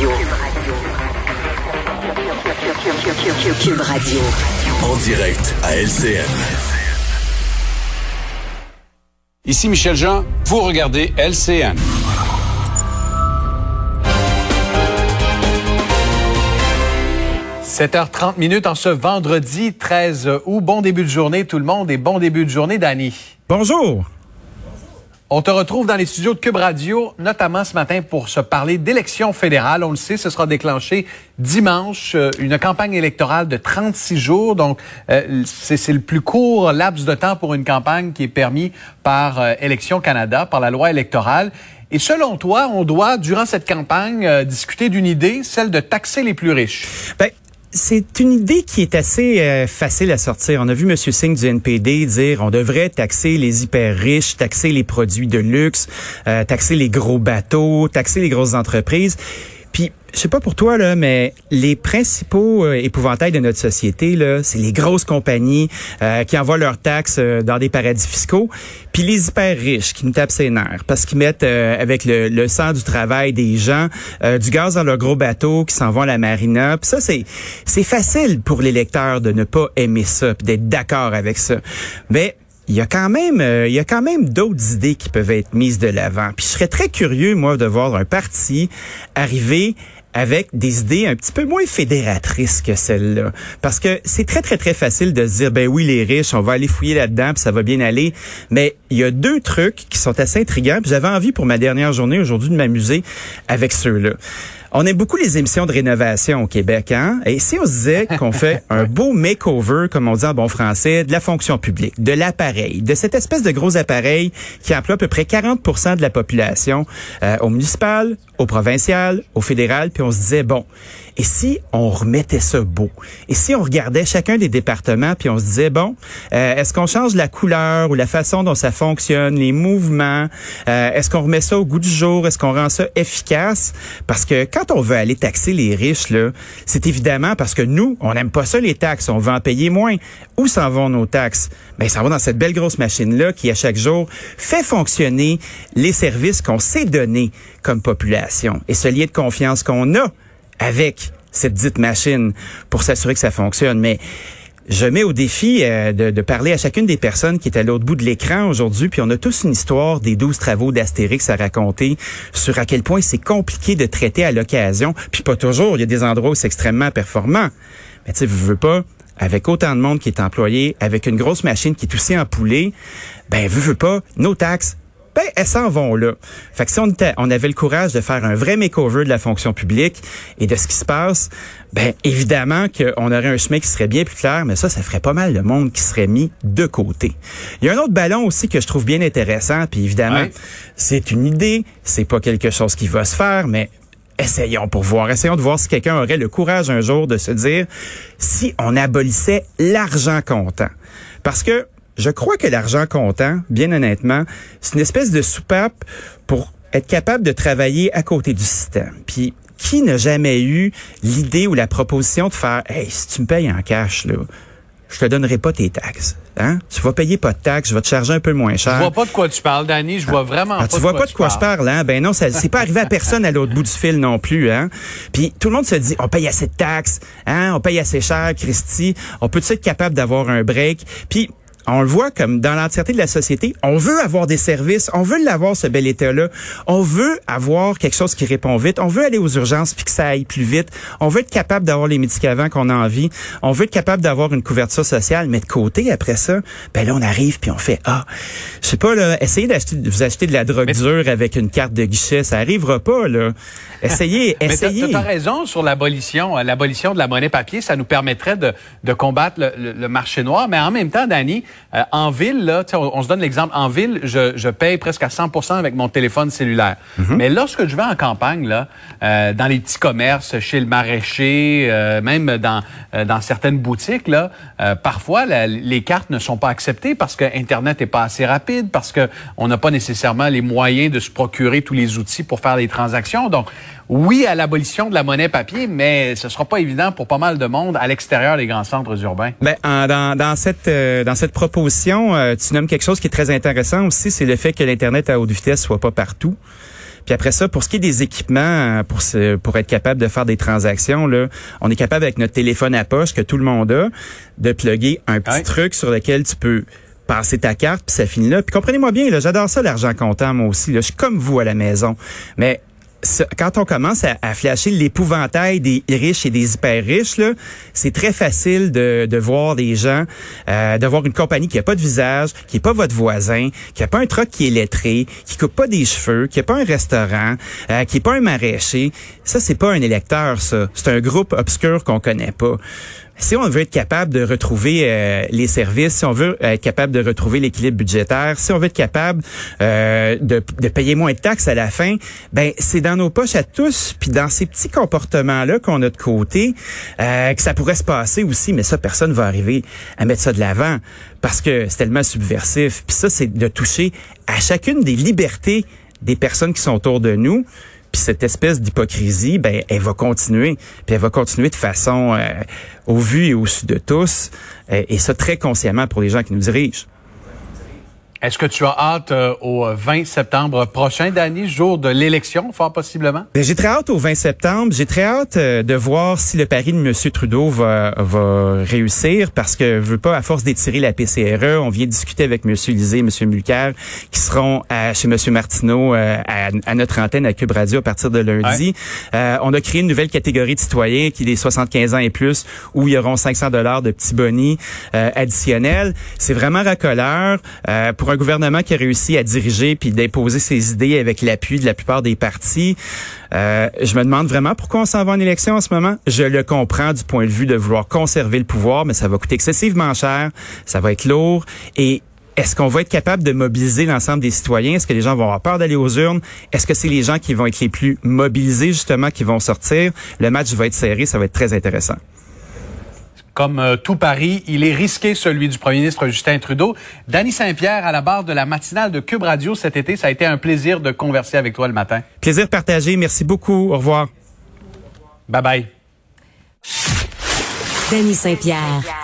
Radio. Cube Radio. En direct à LCN. Ici Michel Jean, vous regardez LCN. « 7h30 minutes en ce vendredi 13 août. Bon début de journée tout le monde et bon début de journée Dani. Bonjour. On te retrouve dans les studios de Cube Radio, notamment ce matin pour se parler d'élections fédérales. On le sait, ce sera déclenché dimanche, euh, une campagne électorale de 36 jours. Donc, euh, c'est le plus court laps de temps pour une campagne qui est permis par euh, Élections Canada, par la loi électorale. Et selon toi, on doit, durant cette campagne, discuter d'une idée, celle de taxer les plus riches. Ben, c'est une idée qui est assez euh, facile à sortir. On a vu M. Singh du NPD dire on devrait taxer les hyper riches, taxer les produits de luxe, euh, taxer les gros bateaux, taxer les grosses entreprises. Je sais pas pour toi, là, mais les principaux euh, épouvantails de notre société, là, c'est les grosses compagnies euh, qui envoient leurs taxes euh, dans des paradis fiscaux, puis les hyper riches qui nous tapent ses nerfs parce qu'ils mettent avec le, le, sang du travail des gens du gaz dans leur gros bateau qui s'en vont à la marina. Puis ça, c'est c'est facile pour les lecteurs de ne pas aimer ça, puis d'être d'accord avec ça. Mais il y a quand même euh, il y a quand même d'autres idées qui peuvent être mises de l'avant. Puis je serais très curieux moi de voir un parti arriver avec des idées un petit peu moins fédératrices que celles-là. Parce que c'est très, très, très facile de se dire, ben oui, les riches, on va aller fouiller là-dedans, puis ça va bien aller. Mais il y a deux trucs qui sont assez intrigants. J'avais envie pour ma dernière journée aujourd'hui de m'amuser avec ceux-là. On aime beaucoup les émissions de rénovation au Québec, hein? Et si on se disait qu'on fait un beau makeover, comme on dit en bon français, de la fonction publique, de l'appareil, de cette espèce de gros appareil qui emploie à peu près 40% de la population euh, au municipal, au provincial, au fédéral, puis on se disait, bon, et si on remettait ça beau? Et si on regardait chacun des départements, puis on se disait, bon, euh, est-ce qu'on change la couleur ou la façon dont ça fonctionne, les mouvements? Euh, est-ce qu'on remet ça au goût du jour? Est-ce qu'on rend ça efficace? Parce que quand on veut aller taxer les riches, là, c'est évidemment parce que nous, on n'aime pas ça, les taxes. On veut en payer moins. Où s'en vont nos taxes? Ben, ça va dans cette belle grosse machine-là qui, à chaque jour, fait fonctionner les services qu'on s'est donnés comme population. Et ce lien de confiance qu'on a avec cette dite machine pour s'assurer que ça fonctionne. Mais je mets au défi euh, de, parler à chacune des personnes qui est à l'autre bout de l'écran aujourd'hui, puis on a tous une histoire des douze travaux d'Astérix à raconter sur à quel point c'est compliqué de traiter à l'occasion, puis pas toujours, il y a des endroits où c'est extrêmement performant. Mais tu sais, vous veux pas, avec autant de monde qui est employé, avec une grosse machine qui est aussi en poulet, ben, veux, veux pas, nos taxes, ben, elles s'en vont là. Fait que si on, était, on avait le courage de faire un vrai makeover de la fonction publique et de ce qui se passe, ben évidemment qu'on aurait un chemin qui serait bien plus clair, mais ça, ça ferait pas mal de monde qui serait mis de côté. Il y a un autre ballon aussi que je trouve bien intéressant, puis évidemment, c'est une idée, c'est pas quelque chose qui va se faire, mais essayons pour voir. Essayons de voir si quelqu'un aurait le courage un jour de se dire si on abolissait l'argent comptant. Parce que je crois que l'argent comptant, bien honnêtement, c'est une espèce de soupape pour être capable de travailler à côté du système. Puis qui n'a jamais eu l'idée ou la proposition de faire Hey, si tu me payes en cash, là, je te donnerai pas tes taxes. Hein? Tu vas payer pas de taxes, je vais te charger un peu moins cher. Je vois pas de quoi tu parles, Danny. Je vois vraiment ah, pas tu vois pas de quoi je parle, hein? Ben non, ça c'est pas arrivé à personne à l'autre bout du fil non plus, hein? Puis tout le monde se dit, on paye assez de taxes, hein? On paye assez cher, Christy. On peut être capable d'avoir un break. Puis on le voit comme dans l'entièreté de la société, on veut avoir des services, on veut l'avoir ce bel état-là, on veut avoir quelque chose qui répond vite, on veut aller aux urgences puis que ça aille plus vite, on veut être capable d'avoir les médicaments qu'on a envie, on veut être capable d'avoir une couverture sociale, mais de côté après ça, ben là on arrive puis on fait ah, je sais pas là, essayez d'acheter de vous acheter de la drogue dure avec une carte de guichet, ça arrivera pas là. Essayez, essayez. Tu as raison sur l'abolition, euh, l'abolition de la monnaie papier, ça nous permettrait de, de combattre le, le, marché noir, mais en même temps, Dani, euh, en ville, là, on, on se donne l'exemple, en ville, je, je paye presque à 100 avec mon téléphone cellulaire. Mhm. Mais lorsque je vais en campagne, là, euh, dans les petits commerces, chez le maraîcher, euh, même dans, dans certaines boutiques, là, parfois les cartes ne sont pas acceptées parce que Internet n'est pas assez rapide, parce que on n'a pas nécessairement les moyens de se procurer tous les outils pour faire des transactions. Donc, oui à l'abolition de la monnaie papier, mais ce sera pas évident pour pas mal de monde à l'extérieur des grands centres urbains. Ben, dans, dans cette euh, dans cette proposition, euh, tu nommes quelque chose qui est très intéressant aussi, c'est le fait que l'internet à haute vitesse soit pas partout. Puis après ça, pour ce qui est des équipements, pour pour être capable de faire des transactions, là, on est capable avec notre téléphone à poche que tout le monde a, de plugger un petit truc sur lequel tu peux passer ta carte, puis ça finit là. Puis comprenez-moi bien, là, j'adore ça l'argent comptant moi aussi. Là. Je suis comme vous à la maison. Mais quand on commence à, à flasher l'épouvantail des riches et des hyper riches, c'est très facile de, de voir des gens, euh, de voir une compagnie qui a pas de visage, qui est pas votre voisin, qui a pas un truck qui est lettré, qui coupe pas des cheveux, qui a pas un restaurant, euh, qui est pas un maraîcher. Ça, c'est pas un électeur, ça. C'est un groupe obscur qu'on connaît pas si on veut être capable de retrouver euh, les services, si on veut être capable de retrouver l'équilibre budgétaire, si on veut être capable euh, de, payer moins de taxes à la fin, ben c'est dans nos poches à tous, puis dans ces petits comportements-là qu'on a de côté, euh, que ça pourrait se passer aussi, mais ça, personne va arriver à mettre ça de l'avant parce que c'est tellement subversif. Puis ça, c'est de toucher à chacune des libertés des personnes qui sont autour de nous. Puis cette espèce d'hypocrisie, ben, elle va continuer. Puis elle va continuer de façon euh, au vu et au su de tous. Euh, et ça très consciemment pour les gens qui nous dirigent. Est-ce que tu as hâte euh, au 20 septembre prochain, Danny, jour de l'élection, fort possiblement? Ben, j'ai très hâte au 20 septembre. J'ai très hâte euh, de voir si le pari de M. Trudeau va, va réussir parce que je veux pas, à force d'étirer la PCRE, on vient discuter avec M. Lisée et M. Mulcair qui seront à, chez M. Martineau euh, à, notre antenne à Cube Radio à partir de lundi. on a créé une nouvelle catégorie de citoyens qui est les 75 ans et plus où il y auront 500 dollars de petits bonis additionnels. C'est vraiment racoleur. pour un gouvernement qui a réussi à diriger puis d'imposer ses idées avec l'appui de la plupart des partis. Euh, je me demande vraiment pourquoi on s'en va en élection en ce moment. Je le comprends du point de vue de vouloir conserver le pouvoir, mais ça va coûter excessivement cher, ça va être lourd et est-ce qu'on va être capable de mobiliser l'ensemble des citoyens? Est-ce que les gens vont avoir peur d'aller aux urnes? Est-ce que c'est les gens qui vont être les plus mobilisés, justement, qui vont sortir? Le match va être serré, ça va être très intéressant comme euh, tout Paris, il est risqué celui du premier ministre Justin Trudeau. Danny Saint-Pierre à la barre de la matinale de Cube Radio cet été, ça a été un plaisir de converser avec toi le matin. Plaisir partagé, merci beaucoup, au revoir. Bye bye. Danny Saint-Pierre.